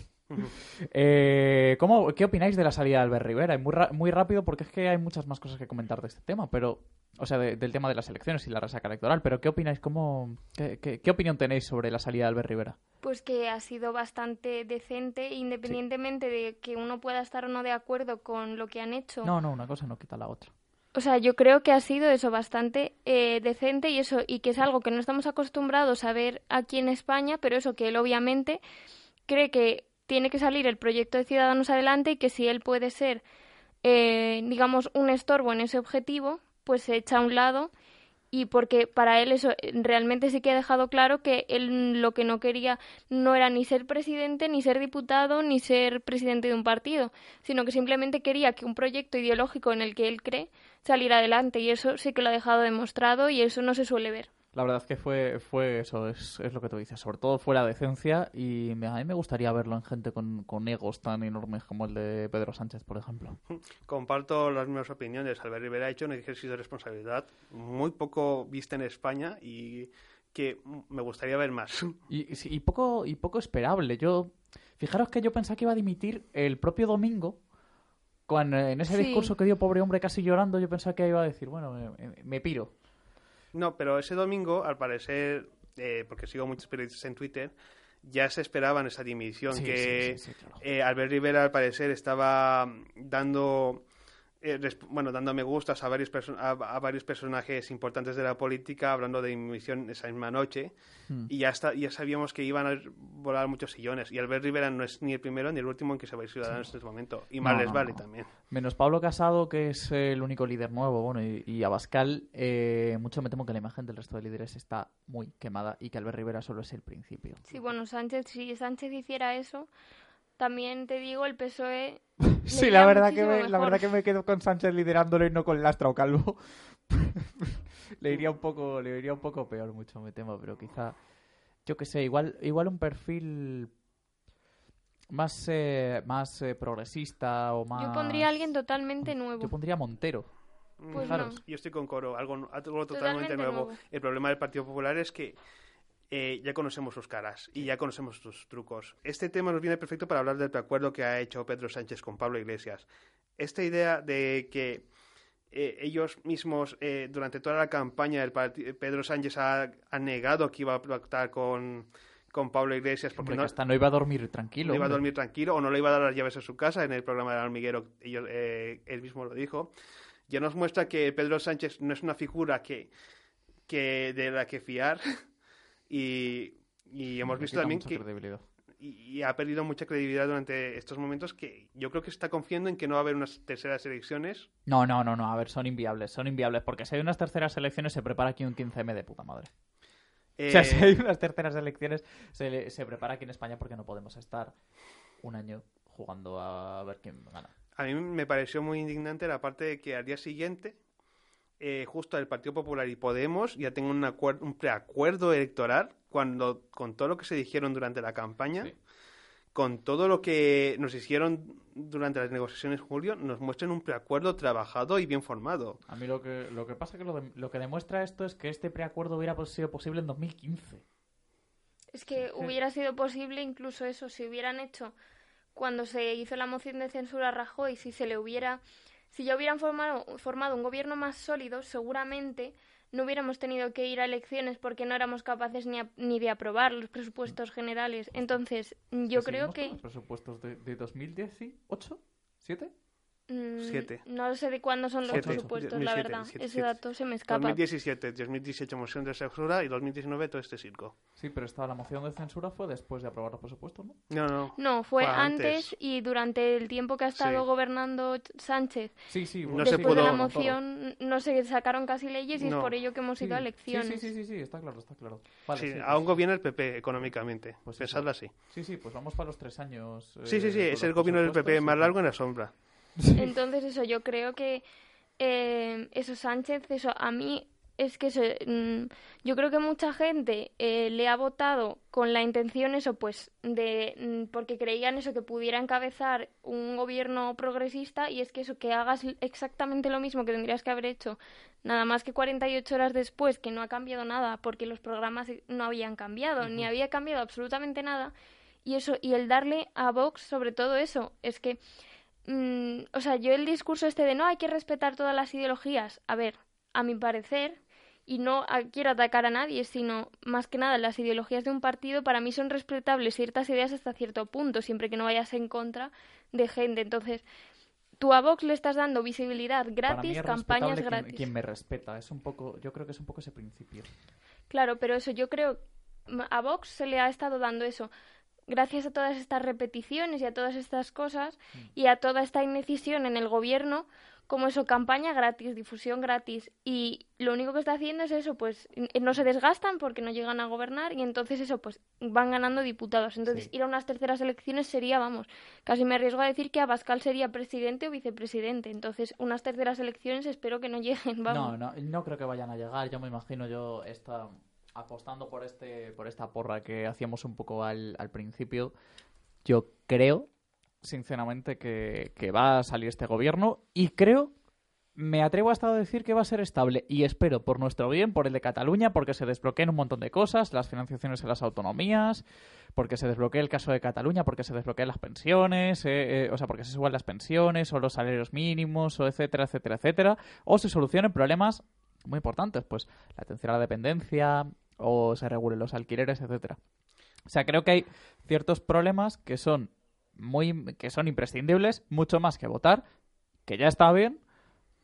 Eh, ¿cómo, ¿Qué opináis de la salida de Albert Rivera? Muy, muy rápido, porque es que hay muchas más cosas que comentar de este tema, pero, o sea, del tema de las elecciones y la resaca electoral, pero ¿qué opináis? ¿Cómo, qué, qué, opinión tenéis sobre la salida de Albert Rivera? Pues que ha sido bastante decente, independientemente de que uno pueda estar o no de acuerdo con lo que han hecho. No, no, una cosa no quita la otra. O sea, yo creo que ha sido eso bastante eh, decente y eso y que es algo que no estamos acostumbrados a ver aquí en España, pero eso que él obviamente cree que tiene que salir el proyecto de Ciudadanos adelante y que si él puede ser, eh, digamos, un estorbo en ese objetivo, pues se echa a un lado y porque para él eso eh, realmente sí que ha dejado claro que él lo que no quería no era ni ser presidente, ni ser diputado, ni ser presidente de un partido, sino que simplemente quería que un proyecto ideológico en el que él cree salir adelante y eso sí que lo ha dejado demostrado y eso no se suele ver. La verdad es que fue, fue eso, es, es lo que tú dices, sobre todo fue la decencia y a mí me gustaría verlo en gente con, con, egos tan enormes como el de Pedro Sánchez, por ejemplo. [LAUGHS] Comparto las mismas opiniones. Albert Rivera ha hecho un ejercicio de responsabilidad muy poco vista en España y que me gustaría ver más. [LAUGHS] Y, y, poco, y poco esperable. Yo, fijaros que yo pensaba que iba a dimitir el propio domingo cuando en ese discurso que dio pobre hombre casi llorando, yo pensaba que iba a decir, bueno, me, piro. No, pero ese domingo, al parecer, eh, porque sigo muchos periodistas en Twitter, ya se esperaban esa dimisión, que eh, Albert Rivera, al parecer, estaba dando bueno, dando me gustas a varios, a, varios personajes importantes de la política, hablando de dimisión esa misma noche, hmm. y ya, está, ya sabíamos que iban a volar muchos sillones. Y Albert Rivera no es ni el primero ni el último en que se va a ir Ciudadanos en este momento. Y mal les vale también. Menos Pablo Casado, que es el único líder nuevo, bueno, y, Abascal, eh, mucho me temo que la imagen del resto de líderes está muy quemada y que Albert Rivera solo es el principio. Sí, bueno, Sánchez, si Sánchez hiciera eso, también te digo, el PSOE. [LAUGHS] sí, la verdad, que me, la verdad que me quedo con Sánchez liderándolo y no con Lastra o Calvo. [LAUGHS] le iría un poco le iría un poco peor, mucho me temo, pero quizá. Yo qué sé, igual, igual un perfil más, eh, más eh, progresista o más. Yo pondría a alguien totalmente nuevo. Yo pondría Montero. Pues Yo estoy con Coro, algo, totalmente, nuevo. El problema del Partido Popular es que eh, ya conocemos sus caras y ya conocemos sus trucos. Este tema nos viene perfecto para hablar del acuerdo que ha hecho Pedro Sánchez con Pablo Iglesias. Esta idea de que eh, ellos mismos, eh, durante toda la campaña, el Pedro Sánchez ha, negado que iba a pactar con, con Pablo Iglesias porque Hombre, no, hasta no iba a dormir tranquilo. no iba a dormir tranquilo o no le iba a dar las llaves a su casa en el programa del hormiguero, ellos, él mismo lo dijo. Ya nos muestra que Pedro Sánchez no es una figura que, que de la que fiar [LAUGHS] y, y hemos visto también que y, ha perdido mucha credibilidad durante estos momentos que yo creo que está confiando en que no va a haber unas terceras elecciones. No, no, no, no, a ver, son inviables, son inviables, porque si hay unas terceras elecciones se prepara aquí un 15M de puta madre. Eh, O sea, si hay unas terceras elecciones se, le- se prepara aquí en España porque no podemos estar un año jugando a ver quién gana. A mí me pareció muy indignante la parte de que al día siguiente, eh, justo el Partido Popular y Podemos ya tengan un, un preacuerdo electoral cuando con todo lo que se dijeron durante la campaña, Sí. con todo lo que nos hicieron durante las negociaciones en julio, nos muestren un preacuerdo trabajado y bien formado. A mí lo que, lo que pasa que lo, de- lo que demuestra esto es que este preacuerdo hubiera sido posible en 2015. Es que hubiera sido posible incluso eso, si hubieran hecho cuando se hizo la moción de censura a Rajoy, si se le hubiera, si ya hubieran formado, formado un gobierno más sólido, seguramente no hubiéramos tenido que ir a elecciones porque no éramos capaces ni, a- ni de aprobar los presupuestos generales. Entonces, yo ¿Que creo que... los presupuestos de, de 2018? ¿7? Mm, Siete. No sé de cuándo son los Siete. presupuestos, la 2007, verdad. siete, Ese siete. dato se me escapa. 2017, 2018 moción de censura y 2019 todo este circo. Sí, pero esta, la moción de censura fue después de aprobar los presupuestos, ¿no? No, no. No, fue antes. antes. y durante el tiempo que ha estado Sí. gobernando Sánchez Sí, sí. No se después de la pudo- moción no se sacaron casi leyes y No. es por ello que hemos ido a elecciones. Sí, sí, sí, sí, sí, está claro, está claro. Vale, Sí, sí, pues- aún gobierna el PP económicamente. Pues Pensadlo así. sí, sí, pues vamos para los tres años. Sí, sí, sí, eh, es el gobierno del PP más sí. largo en la sombra. Entonces eso, yo creo que eh, eso Sánchez, eso a mí es que eso, mm, yo creo que mucha gente eh, le ha votado con la intención eso, pues de mm, porque creían eso que pudiera encabezar un gobierno progresista y es que eso que hagas exactamente lo mismo que tendrías que haber hecho nada más que 48 horas después que no ha cambiado nada porque los programas no habían cambiado ni había cambiado absolutamente nada y eso y el darle a Vox sobre todo eso es que Mm, o sea, yo el discurso este de no hay que respetar todas las ideologías, a ver, a mi parecer, y no quiero atacar a nadie, sino más que nada las ideologías de un partido para mí son respetables ciertas ideas hasta cierto punto, siempre que no vayas en contra de gente. Entonces, tú a Vox le estás dando visibilidad Para mí gratis, campañas quien- gratis. Quien, me respeta, es un poco, yo creo que es un poco ese principio. Claro, pero eso yo creo a Vox se le ha estado dando eso gracias a todas estas repeticiones y a todas estas cosas y a toda esta indecisión en el gobierno como eso campaña gratis, difusión gratis y lo único que está haciendo es eso, pues no se desgastan porque no llegan a gobernar y entonces eso pues van ganando diputados. Entonces Sí. ir a unas terceras elecciones sería, vamos, casi me arriesgo a decir que Abascal sería presidente o vicepresidente. Entonces unas terceras elecciones espero que no lleguen, vamos. No, no, no creo que vayan a llegar. Yo me imagino yo esta, apostando por este, por esta porra que hacíamos un poco al, al principio. Yo creo, sinceramente, que, va a salir este gobierno y creo, me atrevo hasta a decir que va a ser estable y espero por nuestro bien, por el de Cataluña, porque se desbloqueen un montón de cosas, las financiaciones en las autonomías, porque se desbloquee el caso de Cataluña, porque se desbloqueen las pensiones, eh, eh, o sea, porque se suban las pensiones o los salarios mínimos, o etcétera, etcétera, etcétera, o se solucionen problemas muy importantes, pues la atención a la dependencia o se regulen los alquileres, etcétera. O sea, creo que hay ciertos problemas que son muy que son imprescindibles, mucho más que votar, que ya está bien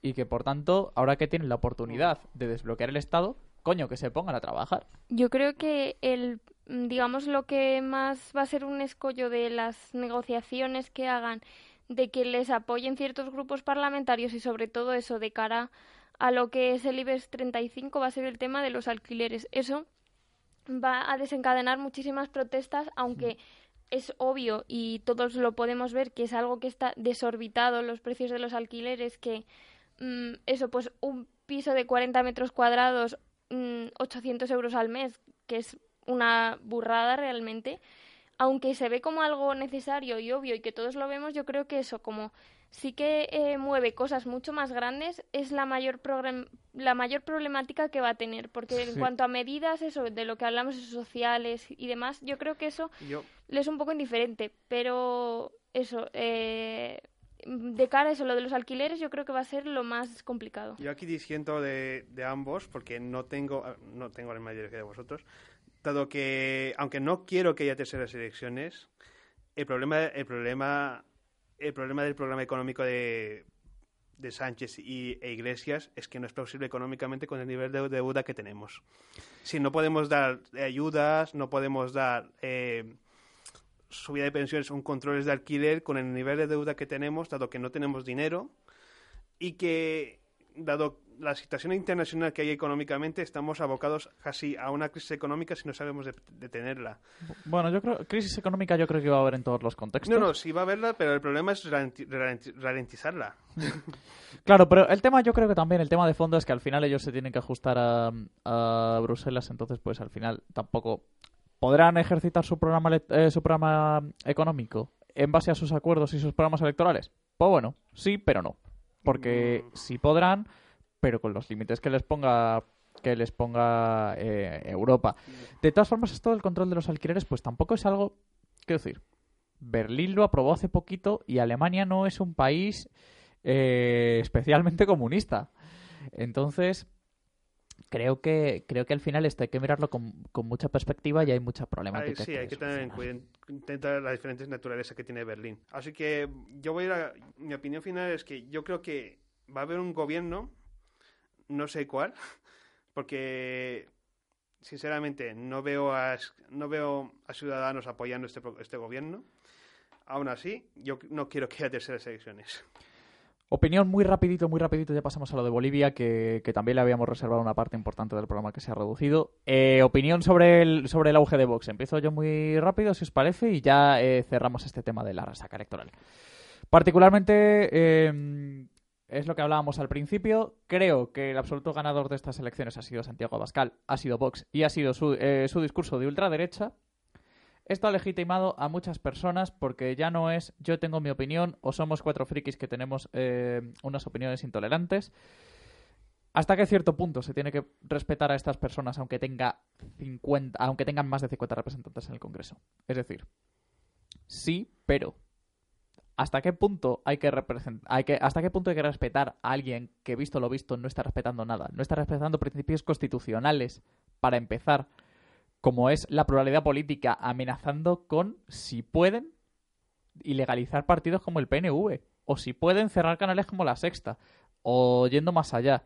y que por tanto, ahora que tienen la oportunidad de desbloquear el Estado, coño, que se pongan a trabajar. Yo creo que el, digamos, lo que más va a ser un escollo de las negociaciones que hagan, de que les apoyen ciertos grupos parlamentarios y sobre todo eso de cara a lo que es el IBEX 35 va a ser el tema de los alquileres. Eso va a desencadenar muchísimas protestas, aunque es obvio y todos lo podemos ver que es algo que está desorbitado los precios de los alquileres, que mm, eso, pues un piso de 40 metros cuadrados, mm, 800 euros al mes, que es una burrada realmente, aunque se ve como algo necesario y obvio y que todos lo vemos, yo creo que eso, como sí que eh, mueve cosas mucho más grandes, es la mayor, la mayor problemática que va a tener, porque en Sí. cuanto a medidas, eso, de lo que hablamos, sociales y demás, yo creo que eso Yo, le es un poco indiferente, pero eso, eh, de cara a eso, lo de los alquileres, yo creo que va a ser lo más complicado. yo aquí diciendo de, de ambos, porque no tengo, no tengo la misma idea que de vosotros, dado que, aunque no quiero que haya terceras elecciones, el problema, el problema, el problema del programa económico de, de Sánchez y, e Iglesias es que no es posible económicamente con el nivel de deuda que tenemos. Si no podemos dar ayudas, no podemos dar eh, subida de pensiones o controles de alquiler con el nivel de deuda que tenemos, dado que no tenemos dinero y que, dado la situación internacional que hay económicamente, estamos abocados casi a una crisis económica si no sabemos detenerla. Bueno, yo creo crisis económica yo creo que va a haber en todos los contextos. No, no, sí va a haberla, pero el problema es ralentizarla. [LAUGHS] claro, pero el tema yo creo que también, el tema de fondo es que al final ellos se tienen que ajustar a, a Bruselas, entonces pues al final tampoco podrán ejercitar su programa, eh, su programa económico en base a sus acuerdos y sus programas electorales. Pues bueno, sí, pero no. Porque mm. sí podrán, pero con los límites que les ponga que les ponga eh, Europa. De todas formas, esto del control de los alquileres, pues tampoco es algo, quiero decir, Berlín lo aprobó hace poquito y Alemania no es un país eh, especialmente comunista. Entonces, creo que creo que al final esto hay que mirarlo con, mucha perspectiva y hay mucha problemática. sí, hay que tener en cuenta las diferentes naturalezas que tiene Berlín. Así que yo voy a mi opinión final es que yo creo que va a haber un gobierno no sé cuál, porque sinceramente no veo a, no veo a ciudadanos apoyando este, este gobierno. Aún así, yo no quiero que haya terceras elecciones. Opinión muy rapidito, muy rapidito, ya pasamos a lo de Bolivia, que, también le habíamos reservado una parte importante del programa que se ha reducido. Eh, opinión sobre el, sobre el auge de Vox. Empiezo yo muy rápido, si os parece, y ya eh, cerramos este tema de la resaca electoral. Particularmente, eh, es lo que hablábamos al principio. Creo que el absoluto ganador de estas elecciones ha sido Santiago Abascal, ha sido Vox y ha sido su, eh, discurso de ultraderecha. Esto ha legitimado a muchas personas porque ya no es yo tengo mi opinión o somos cuatro frikis que tenemos eh, unas opiniones intolerantes. ¿Hasta qué cierto punto se tiene que respetar a estas personas aunque, tenga 50, aunque tengan más de 50 representantes en el Congreso? Es decir, sí, pero ¿Hasta qué punto hay que, hasta qué punto hay que respetar a alguien que visto lo visto no está respetando nada? No está respetando principios constitucionales para empezar, como es la pluralidad política, amenazando con si pueden ilegalizar partidos como el PNV o si pueden cerrar canales como la Sexta o yendo más allá.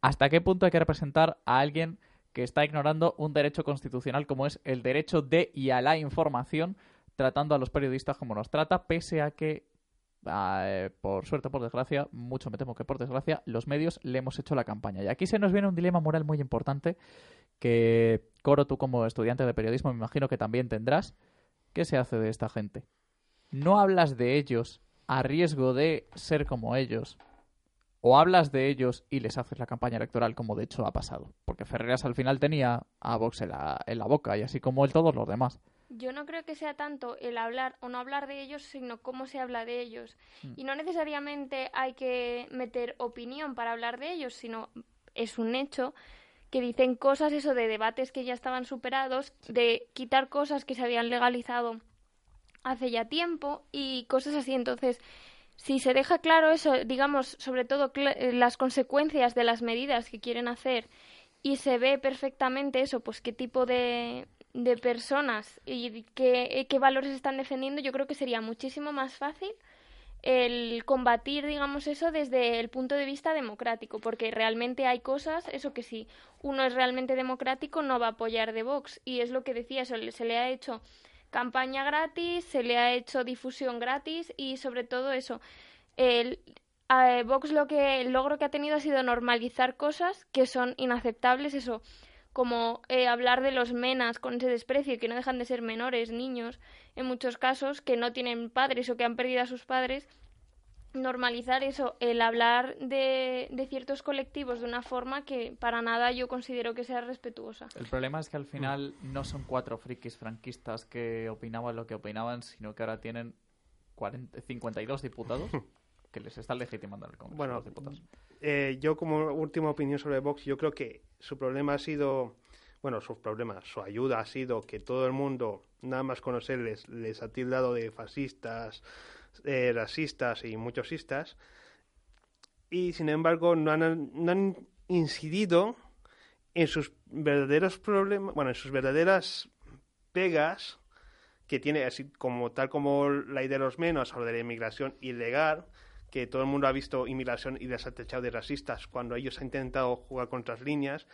¿Hasta qué punto hay que representar a alguien que está ignorando un derecho constitucional como es el derecho de y a la información tratando a los periodistas como nos trata, pese a que, ah, eh, por suerte por desgracia, mucho me temo que por desgracia, los medios le hemos hecho la campaña. Y aquí se nos viene un dilema moral muy importante que, Coro, tú como estudiante de periodismo me imagino que también tendrás. ¿Qué se hace de esta gente? No hablas de ellos a riesgo de ser como ellos, o hablas de ellos y les haces la campaña electoral como de hecho ha pasado. Porque Ferreras al final tenía a Vox en la, en la boca y así como él todos los demás. Yo no creo que sea tanto el hablar o no hablar de ellos, sino cómo se habla de ellos. Mm. Y no necesariamente hay que meter opinión para hablar de ellos, sino es un hecho que dicen cosas, eso de debates que ya estaban superados, de quitar cosas que se habían legalizado hace ya tiempo y cosas así. Entonces, si se deja claro eso, digamos, sobre todo eh, las consecuencias de las medidas que quieren hacer y se ve perfectamente eso, pues qué tipo de, de personas y qué, valores están defendiendo, yo creo que sería muchísimo más fácil el combatir, digamos, eso desde el punto de vista democrático, porque realmente hay cosas, eso que si uno es realmente democrático no va a apoyar de Vox, y es lo que decía, eso, se le ha hecho campaña gratis, se le ha hecho difusión gratis y sobre todo eso, el, Vox lo que el logro que ha tenido ha sido normalizar cosas que son inaceptables, eso, como eh, hablar de los menas con ese desprecio, que no dejan de ser menores, niños, en muchos casos, que no tienen padres o que han perdido a sus padres, normalizar eso, el hablar de, de, ciertos colectivos de una forma que para nada yo considero que sea respetuosa. El problema es que al final no son cuatro frikis franquistas que opinaban lo que opinaban, sino que ahora tienen 40, 52 diputados [LAUGHS] que les están legitimando el Congreso. Bueno, eh, yo como última opinión sobre Vox, yo creo que su problema ha sido, bueno, su problema, su ayuda ha sido que todo el mundo, nada más conocerles, les ha tildado de fascistas, eh, racistas y muchosistas, y sin embargo no han, no han incidido en sus verdaderos problemas, bueno, en sus verdaderas pegas que tiene, así como tal como la idea de los menos o de la inmigración ilegal, que todo el mundo ha visto inmigración y les ha de racistas cuando ellos han intentado jugar con otras líneas.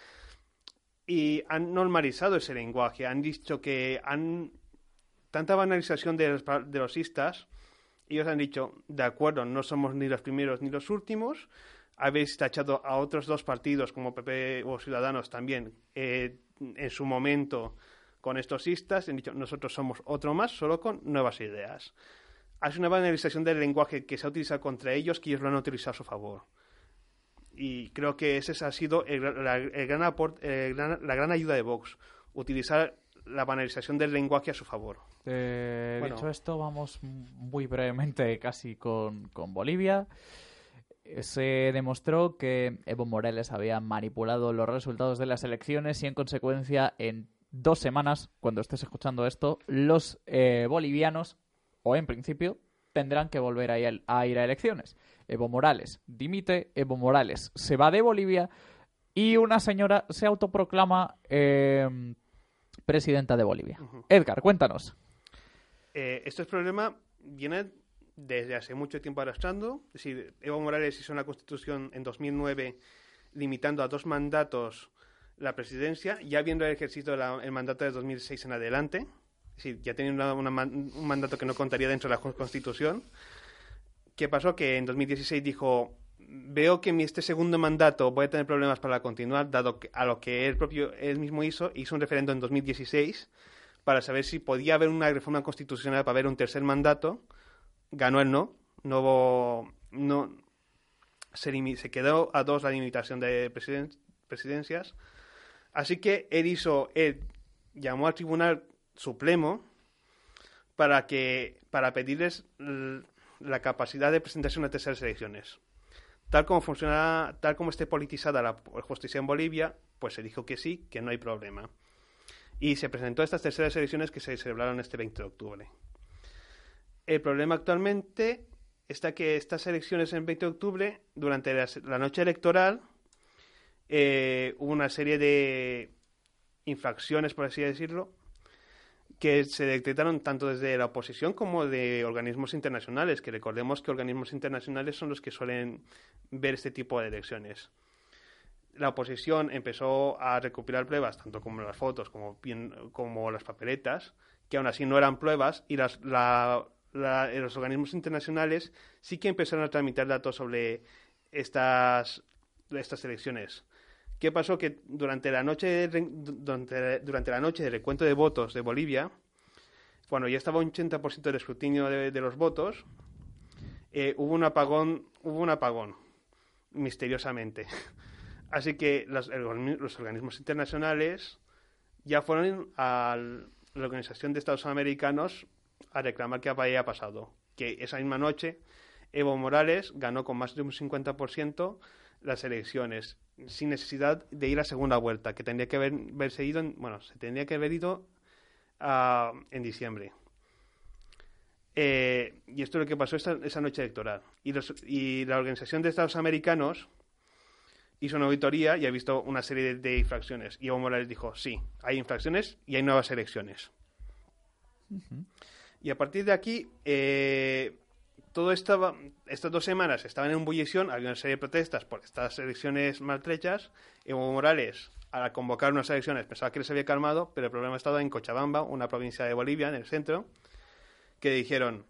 Y han normalizado ese lenguaje, han dicho que han tanta banalización de los, de los istas, ellos han dicho, de acuerdo, no somos ni los primeros ni los últimos, habéis tachado a otros dos partidos como PP o Ciudadanos también eh, en su momento con estos istas, han dicho, nosotros somos otro más, solo con nuevas ideas es una banalización del lenguaje que se ha utilizado contra ellos que ellos lo han utilizado a su favor. Y creo que ese ha sido el, gran aporte, la gran ayuda de Vox, utilizar la banalización del lenguaje a su favor. Eh, Dicho esto, vamos muy brevemente [LAUGHS] casi con, con Bolivia. Se demostró que Evo Morales había manipulado los resultados de las elecciones y en consecuencia en dos semanas, cuando estés escuchando esto, los eh, bolivianos o en principio, tendrán que volver a ir, a elecciones. Evo Morales dimite, Evo Morales se va de Bolivia y una señora se autoproclama em, presidenta de Bolivia. Edgar, cuéntanos. Eh, este problema viene desde hace mucho tiempo arrastrando. Es decir, Evo Morales hizo una constitución en 2009 limitando a dos mandatos la presidencia, ya habiendo ejercido el mandato de 2006 en adelante sí, ya tenía un mandato que no contaría dentro de la Constitución. ¿Qué pasó? Que en 2016 dijo, veo que en este segundo mandato voy a tener problemas para continuar, dado a lo que él, propio, él mismo hizo, hizo un referendo en 2016 para saber si podía haber una reforma constitucional para haber un tercer mandato. Ganó el no. No, no se, se, quedó a dos la limitación de presidencias. Así que él hizo, él llamó al tribunal supremo para que para pedirles la capacidad de presentarse a una tercera elecciones. Tal como funciona, tal como esté politizada la justicia en Bolivia, pues se dijo que sí, que no hay problema. Y se presentó estas terceras elecciones que se celebraron este 20 de octubre. El problema actualmente está que estas elecciones en 20 de octubre, durante la, noche electoral, eh, hubo una serie de infracciones, por así decirlo, que se detectaron tanto desde la oposición como de organismos internacionales, que recordemos que organismos internacionales son los que suelen ver este tipo de elecciones. La oposición empezó a recopilar pruebas, tanto como las fotos como, las papeletas, que aún así no eran pruebas, y las, los organismos internacionales sí que empezaron a tramitar datos sobre estas, estas elecciones. ¿Qué pasó? Que durante la noche durante, durante la noche del recuento de votos de Bolivia, cuando ya estaba un 80% del escrutinio de, los votos, eh, hubo un apagón, hubo un apagón, misteriosamente. [LAUGHS] Así que los, los organismos internacionales ya fueron a la Organización de Estados Americanos a reclamar que había pasado. Que esa misma noche Evo Morales ganó con más de un 50% las elecciones sin necesidad de ir a segunda vuelta, que tendría que haber, haberse ido, bueno, se tendría que haber ido ah, en diciembre. Eh, y esto es lo que pasó esa noche electoral. Y, y, la Organización de Estados Americanos hizo una auditoría y ha visto una serie de, infracciones. Y Evo Morales dijo, sí, hay infracciones y hay nuevas elecciones. Y a partir de aquí, eh, todo estaba, estas dos semanas estaban en bullición, había una serie de protestas por estas elecciones maltrechas. Evo Morales, al convocar unas elecciones, pensaba que les había calmado, pero el problema estaba en Cochabamba, una provincia de Bolivia, en el centro, que dijeron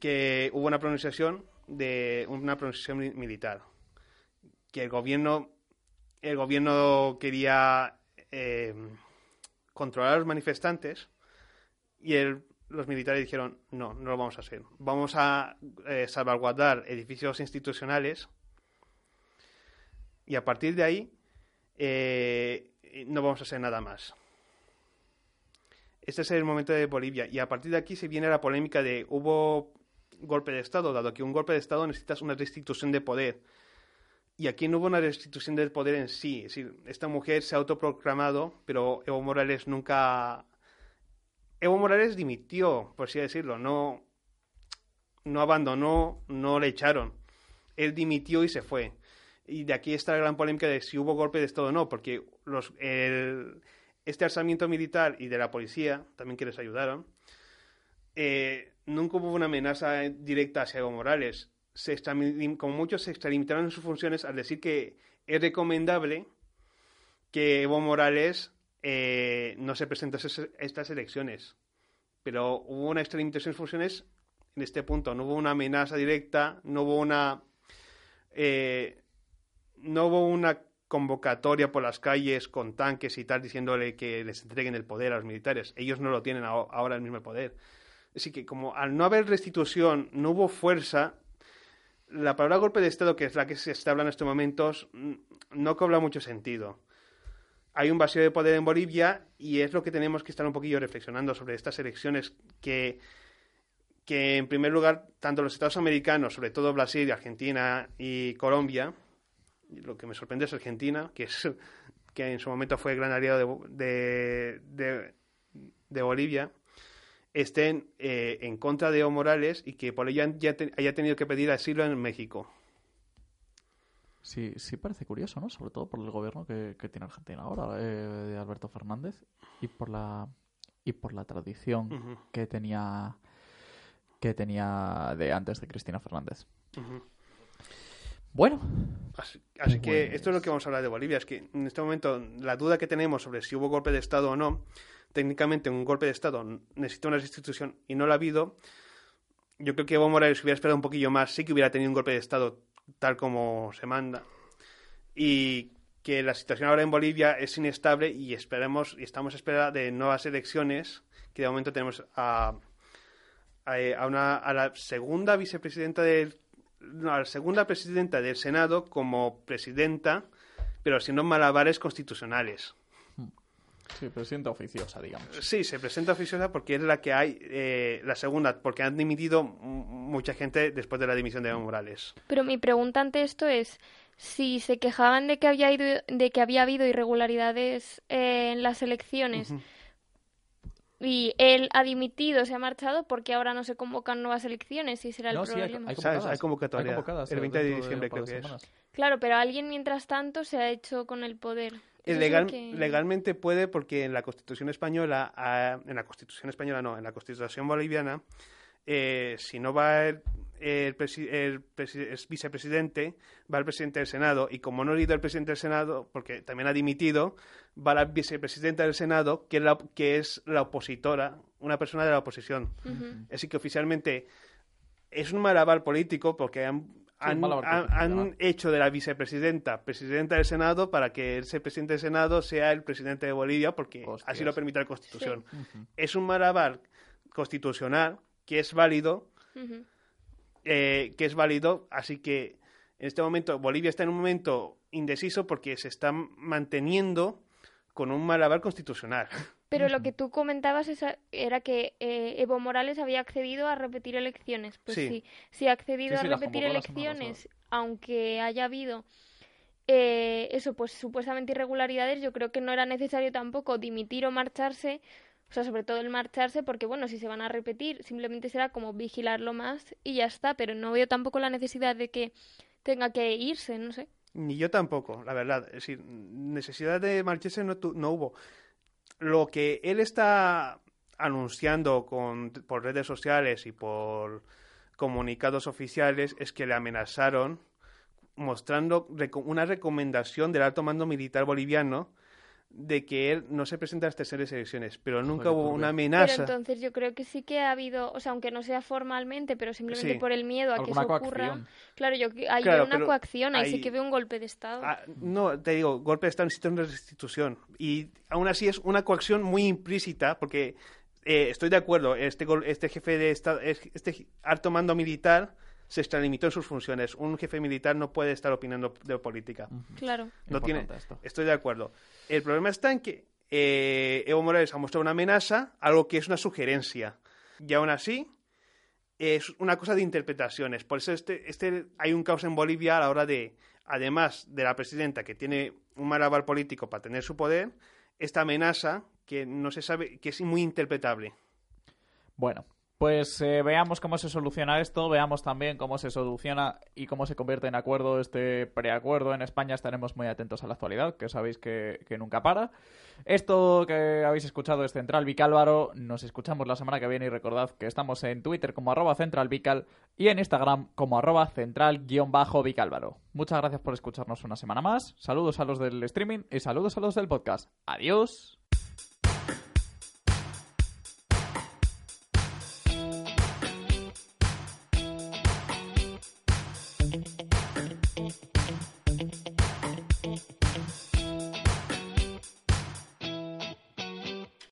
que hubo una pronunciación de una pronunciación militar, que el gobierno, el gobierno quería eh, controlar a los manifestantes y el los militares dijeron, no, no lo vamos a hacer. Vamos a eh, salvaguardar edificios institucionales y a partir de ahí eh, no vamos a hacer nada más. Este es el momento de Bolivia y a partir de aquí se viene la polémica de hubo golpe de Estado, dado que un golpe de Estado necesitas una restitución de poder. Y aquí no hubo una restitución del poder en sí. Esta mujer se ha autoproclamado, pero Evo Morales nunca Evo Morales dimitió, por así decirlo, no, no abandonó, no le echaron. Él dimitió y se fue. Y de aquí está la gran polémica de si hubo golpe de Estado o no, porque este alzamiento militar y de la policía, también que les ayudaron, eh, nunca hubo una amenaza directa hacia Evo Morales. Se como muchos se extralimitaron en sus funciones al decir que es recomendable que Evo Morales eh, no se presentase a estas elecciones. Pero hubo una extralimitación sus funciones en este punto. No hubo una amenaza directa, no hubo una. Eh, no hubo una convocatoria por las calles con tanques y tal diciéndole que les entreguen el poder a los militares. Ellos no lo tienen ahora el mismo poder. Así que como al no haber restitución, no hubo fuerza, la palabra golpe de Estado, que es la que se está hablando en estos momentos, no cobra mucho sentido. Hay un vacío de poder en Bolivia y es lo que tenemos que estar un poquillo reflexionando sobre estas elecciones que, que en primer lugar, tanto los Estados americanos, sobre todo Brasil, Argentina y Colombia, lo que me sorprende es Argentina, que es que en su momento fue el gran aliado de, de Bolivia, estén eh, en contra de Evo Morales y que por ello ya haya tenido que pedir asilo en México. Sí, sí parece curioso, ¿no? Sobre todo por el gobierno que, tiene Argentina ahora, eh, de Alberto Fernández, y por la y por la tradición que tenía que tenía de antes de Cristina Fernández. Bueno. Así, que esto es lo que vamos a hablar de Bolivia. Es que en este momento la duda que tenemos sobre si hubo golpe de Estado o no técnicamente un golpe de Estado necesita una restitución y no lo ha habido, yo creo que Evo Morales hubiera esperado un poquillo más, sí que hubiera tenido un golpe de Estado tal como se manda. Y que la situación ahora en Bolivia es inestable y esperemos y estamos a espera de nuevas elecciones, que de momento tenemos a, a, una, a la segunda vicepresidenta del la segunda presidenta del Senado como presidenta, pero siendo malabares constitucionales. Sí, presidenta oficiosa, digamos. Sí, se presenta oficiosa porque es la que hay, eh, la segunda, porque han dimitido mucha gente después de la dimisión de Evo Morales. Pero mi pregunta ante esto es si se quejaban de que había, ido, de que había habido irregularidades eh, en las elecciones. Y él ha dimitido, se ha marchado, porque ahora no se convocan nuevas elecciones y será el problema. Hay, hay, convocatoria. el 20 de diciembre creo que es. Claro, pero alguien mientras tanto se ha hecho con el poder. Legalmente puede porque en la Constitución española, ah, en la Constitución española no, en la Constitución boliviana, eh, si no va el, vicepresidente, va el presidente del Senado, y como no ha ido el presidente del Senado, porque también ha dimitido, va la vicepresidenta del Senado, que es la, que es la opositora, una persona de la oposición. Así que oficialmente es un malabar político porque han han, hecho de la vicepresidenta presidenta del Senado para que ese presidente del Senado sea el presidente de Bolivia, porque así lo permite la Constitución. Es un malabar constitucional que es válido, eh, que es válido, así que en este momento Bolivia está en un momento indeciso porque se está manteniendo con un malabar constitucional. Pero lo que tú comentabas era que eh, Evo Morales había accedido a repetir elecciones. Pues sí, sí, ha accedido a repetir elecciones, aunque haya habido eh, eso, pues supuestamente irregularidades, yo creo que no era necesario tampoco dimitir o marcharse, o sea, sobre todo el marcharse, porque bueno, si se van a repetir, simplemente será como vigilarlo más y ya está, pero no veo tampoco la necesidad de que tenga que irse, no sé. Ni yo tampoco, la verdad. Es decir, necesidad de marcharse no, no hubo lo que él está anunciando con, por redes sociales y por comunicados oficiales es que le amenazaron mostrando una recomendación del alto mando militar boliviano de que él no se presenta a estas elecciones, pero nunca hubo una amenaza. Pero entonces yo creo que sí que ha habido, o sea, aunque no sea formalmente, pero simplemente por el miedo a que eso ocurra. Claro, yo hay una coacción, ahí sí que veo un golpe de Estado. Ah, no, te digo, golpe de Estado necesita una restitución. Y aún así es una coacción muy implícita, porque eh, estoy de acuerdo, este, este jefe de Estado, este alto mando militar se extralimitó en sus funciones. Un jefe militar no puede estar opinando de política. Claro. No tiene, estoy de acuerdo. El problema está en que eh, Evo Morales ha mostrado una amenaza, algo que es una sugerencia. Y aún así, es una cosa de interpretaciones. Por eso este, este, hay un caos en Bolivia a la hora de, además de la presidenta que tiene un malabar político para tener su poder, esta amenaza que no se sabe, que es muy interpretable. Bueno, pues eh, veamos cómo se soluciona esto, veamos también cómo se soluciona y cómo se convierte en acuerdo este preacuerdo en España. Estaremos muy atentos a la actualidad, que sabéis que, nunca para. Esto que habéis escuchado es Central Vicálvaro. Nos escuchamos la semana que viene y recordad que estamos en Twitter como arroba centralvical y en Instagram como arroba central-vicálvaro. Muchas gracias por escucharnos una semana más. Saludos a los del streaming y saludos a los del podcast. Adiós.